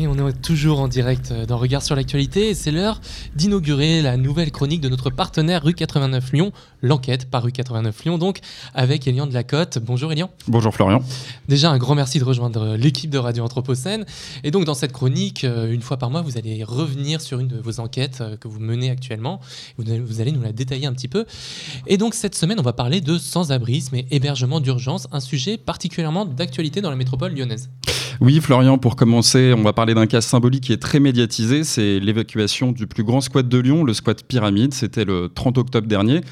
Et on est toujours en direct dans Regard sur l'actualité et c'est l'heure d'inaugurer la nouvelle chronique de notre partenaire Rue 89 Lyon, l'enquête par Rue 89 Lyon, donc avec Elian de la Côte. Bonjour Elian. Bonjour Florian. Déjà un grand merci de rejoindre l'équipe de Radio Anthropocène. Et donc dans cette chronique, euh, une fois par mois, vous allez revenir sur une de vos enquêtes euh, que vous menez actuellement. Vous allez nous la détailler un petit peu. Et donc cette semaine, on va parler de sans-abrisme et hébergement d'urgence, un sujet particulièrement d'actualité dans la métropole lyonnaise. Oui, Florian, pour commencer, on va parler d'un cas symbolique qui est très médiatisé. C'est l'évacuation du plus grand squat de Lyon, le squat Pyramide. C'était le 30 octobre dernier.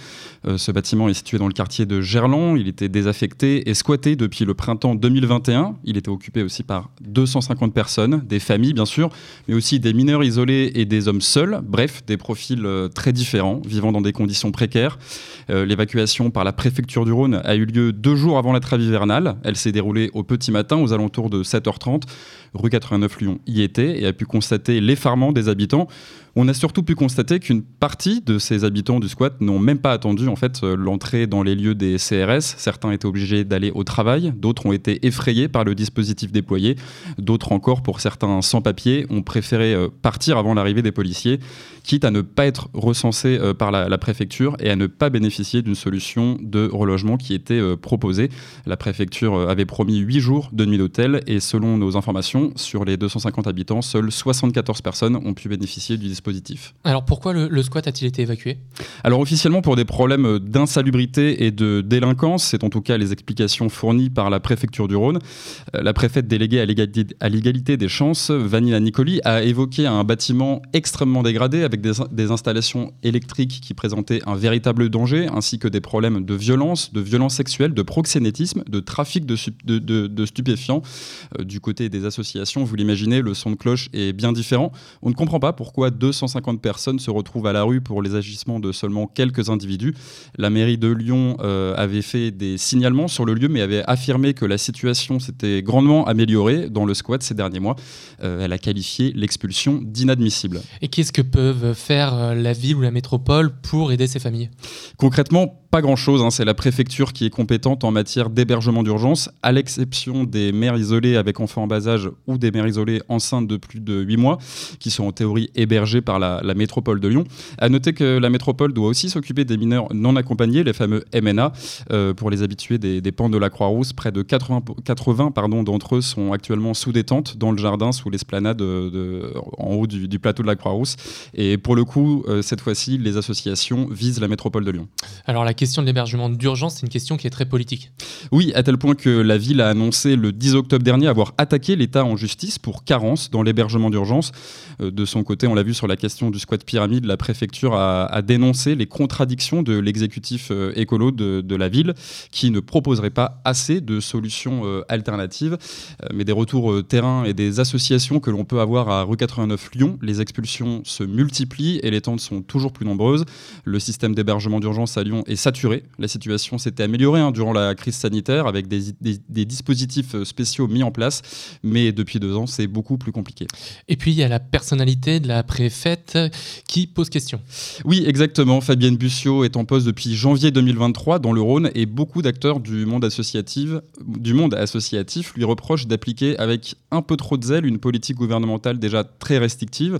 Euh, ce bâtiment est situé dans le quartier de Gerland. Il était désaffecté et squatté depuis le printemps 2021. Il était occupé aussi par 250 personnes, des familles bien sûr, mais aussi des mineurs isolés et des hommes seuls. Bref, des profils euh, très différents, vivant dans des conditions précaires. Euh, l'évacuation par la préfecture du Rhône a eu lieu deux jours avant la trêve hivernale. Elle s'est déroulée au petit matin, aux alentours de 7h30. Rue 89 Lyon y était et a pu constater l'effarement des habitants. On a surtout pu constater qu'une partie de ces habitants du squat n'ont même pas attendu en fait euh, l'entrée dans les lieux des CRS. Certains étaient obligés d'aller au travail, d'autres ont été effrayés par le dispositif déployé, d'autres encore, pour certains sans-papiers, ont préféré euh, partir avant l'arrivée des policiers, quitte à ne pas être recensés euh, par la, préfecture et à ne pas bénéficier d'une solution de relogement qui était proposée. La préfecture avait promis 8 jours de nuit d'hôtel et selon nos informations, sur les 250 habitants, seules 74 personnes ont pu bénéficier du dispositif alors pourquoi le, squat a-t-il été évacué? Alors officiellement pour des problèmes d'insalubrité et de délinquance, c'est en tout cas les explications fournies par la préfecture du Rhône. Euh, la préfète déléguée à l'égalité des chances, Vanina Nicoli, a évoqué un bâtiment extrêmement dégradé avec des, installations électriques qui présentaient un véritable danger, ainsi que des problèmes de violence, de violence sexuelle, de proxénétisme, de trafic de, de stupéfiants. Euh, du côté des associations, vous l'imaginez, le son de cloche est bien différent. On ne comprend pas pourquoi deux 250 personnes se retrouvent à la rue pour les agissements de seulement quelques individus. La mairie de Lyon euh, avait fait des signalements sur le lieu, mais avait affirmé que la situation s'était grandement améliorée dans le squat ces derniers mois. Euh, elle a qualifié l'expulsion d'inadmissible. Et qu'est-ce que peuvent faire euh, la ville ou la métropole pour aider ces familles? Concrètement, pas grand-chose. Hein. C'est la préfecture qui est compétente en matière d'hébergement d'urgence, à l'exception des mères isolées avec enfants en bas âge ou des mères isolées enceintes de plus de 8 mois, qui sont en théorie hébergées par la, métropole de Lyon. À noter que la métropole doit aussi s'occuper des mineurs non accompagnés, les fameux MNA, euh, pour les habitués des, des pans de la Croix-Rousse. Près de 80, 80 pardon, d'entre eux sont actuellement sous détente dans le jardin, sous l'esplanade de, en haut du, plateau de la Croix-Rousse. Et pour le coup, euh, cette fois-ci, les associations visent la métropole de Lyon. Alors la question de l'hébergement d'urgence, c'est une question qui est très politique. Oui, à tel point que la ville a annoncé le 10 octobre dernier avoir attaqué l'État en justice pour carence dans l'hébergement d'urgence. Euh, de son côté, on l'a vu sur la question du squat pyramide, la préfecture a, dénoncé les contradictions de l'exécutif euh, écolo de, la ville qui ne proposerait pas assez de solutions euh, alternatives. mais des retours terrain et des associations que l'on peut avoir à rue 89 Lyon, les expulsions se multiplient et les tentes sont toujours plus nombreuses. Le système d'hébergement d'urgence à Lyon est saturé. La situation s'était améliorée hein, durant la crise sanitaire avec des, dispositifs spéciaux mis en place, mais depuis deux ans, c'est beaucoup plus compliqué. Et puis, il y a la personnalité de la préfète qui pose question. Oui, exactement. Fabienne Bussiot est en poste depuis janvier 2023 dans le Rhône et beaucoup d'acteurs du monde associatif, du monde associatif lui reprochent d'appliquer avec un peu trop de zèle une politique gouvernementale déjà très restrictive.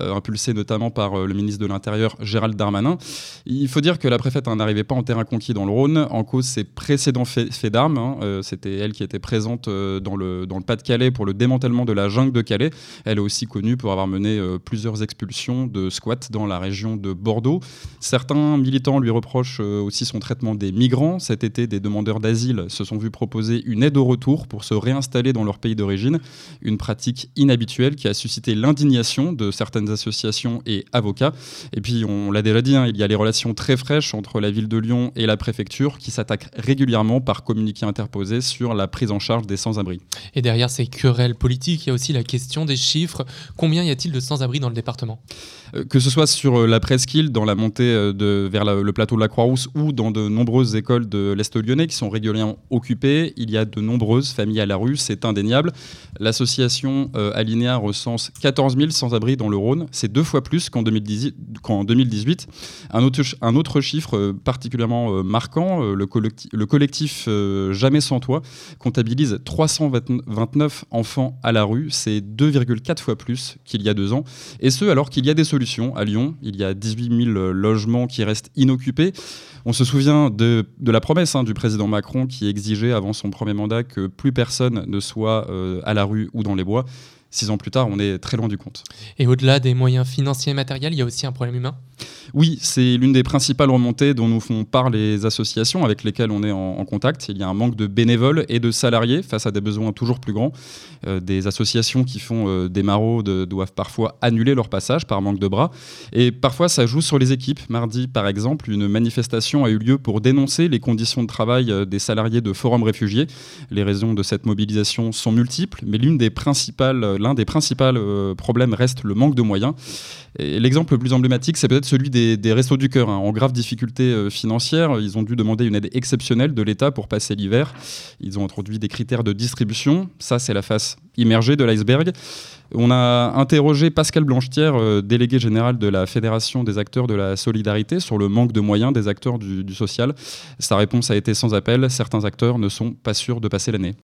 Euh, impulsé notamment par euh, le ministre de l'Intérieur Gérald Darmanin. Il faut dire que la préfète n'arrivait pas en terrain conquis dans le Rhône, en cause ses précédents faits, d'armes. Hein. Euh, c'était elle qui était présente dans le, dans le Pas-de-Calais pour le démantèlement de la jungle de Calais. Elle est aussi connue pour avoir mené plusieurs expulsions de squats dans la région de Bordeaux. Certains militants lui reprochent aussi son traitement des migrants. Cet été, des demandeurs d'asile se sont vus proposer une aide au retour pour se réinstaller dans leur pays d'origine, une pratique inhabituelle qui a suscité l'indignation de certaines associations et avocats. Et puis, on l'a déjà dit, hein, il y a les relations très fraîches entre la ville de Lyon et la préfecture qui s'attaquent régulièrement par communiqué interposé sur la prise en charge des sans-abri. Derrière ces querelles politiques, il y a aussi la question des chiffres. Combien y a-t-il de sans-abri dans le département? Euh, Que ce soit sur euh, la presqu'île, dans la montée euh, de, vers le plateau de la Croix-Rousse ou dans de nombreuses écoles de l'Est lyonnais qui sont régulièrement occupées, il y a de nombreuses familles à la rue, c'est indéniable. L'association Alinéa recense 14 000 sans-abri dans le Rhône c'est deux fois plus qu'en 2018. Un autre, chiffre euh, particulièrement euh, marquant, euh, le, collectif, Jamais sans toi comptabilise 329 enfants d'enfants à la rue. C'est 2,4 fois plus qu'il y a deux ans. Et ce, alors qu'il y a des solutions. À Lyon, il y a 18 000 logements qui restent inoccupés. On se souvient de, la promesse hein, du président Macron qui exigeait avant son premier mandat que plus personne ne soit euh, à la rue ou dans les bois. Six ans plus tard, on est très loin du compte. Et au-delà des moyens financiers et matériels, il y a aussi un problème humain? Oui, c'est l'une des principales remontées dont nous font part les associations avec lesquelles on est en, contact. Il y a un manque de bénévoles et de salariés face à des besoins toujours plus grands. Euh, des associations qui font euh, des maraudes doivent parfois annuler leur passage par manque de bras. Et parfois, ça joue sur les équipes. Mardi, par exemple, une manifestation a eu lieu pour dénoncer les conditions de travail euh, des salariés de Forum Réfugiés. Les raisons de cette mobilisation sont multiples, mais l'une des principales, l'un des principaux problèmes reste le manque de moyens. L'exemple le plus emblématique, c'est peut-être celui des, des Restos du Cœur. Hein. En grave difficulté euh, financière, ils ont dû demander une aide exceptionnelle de l'État pour passer l'hiver. Ils ont introduit des critères de distribution. Ça, c'est la face immergée de l'iceberg. On a interrogé Pascal Blanchetière, euh, délégué général de la Fédération des acteurs de la solidarité, sur le manque de moyens des acteurs du social. Sa réponse a été sans appel. Certains acteurs ne sont pas sûrs de passer l'année.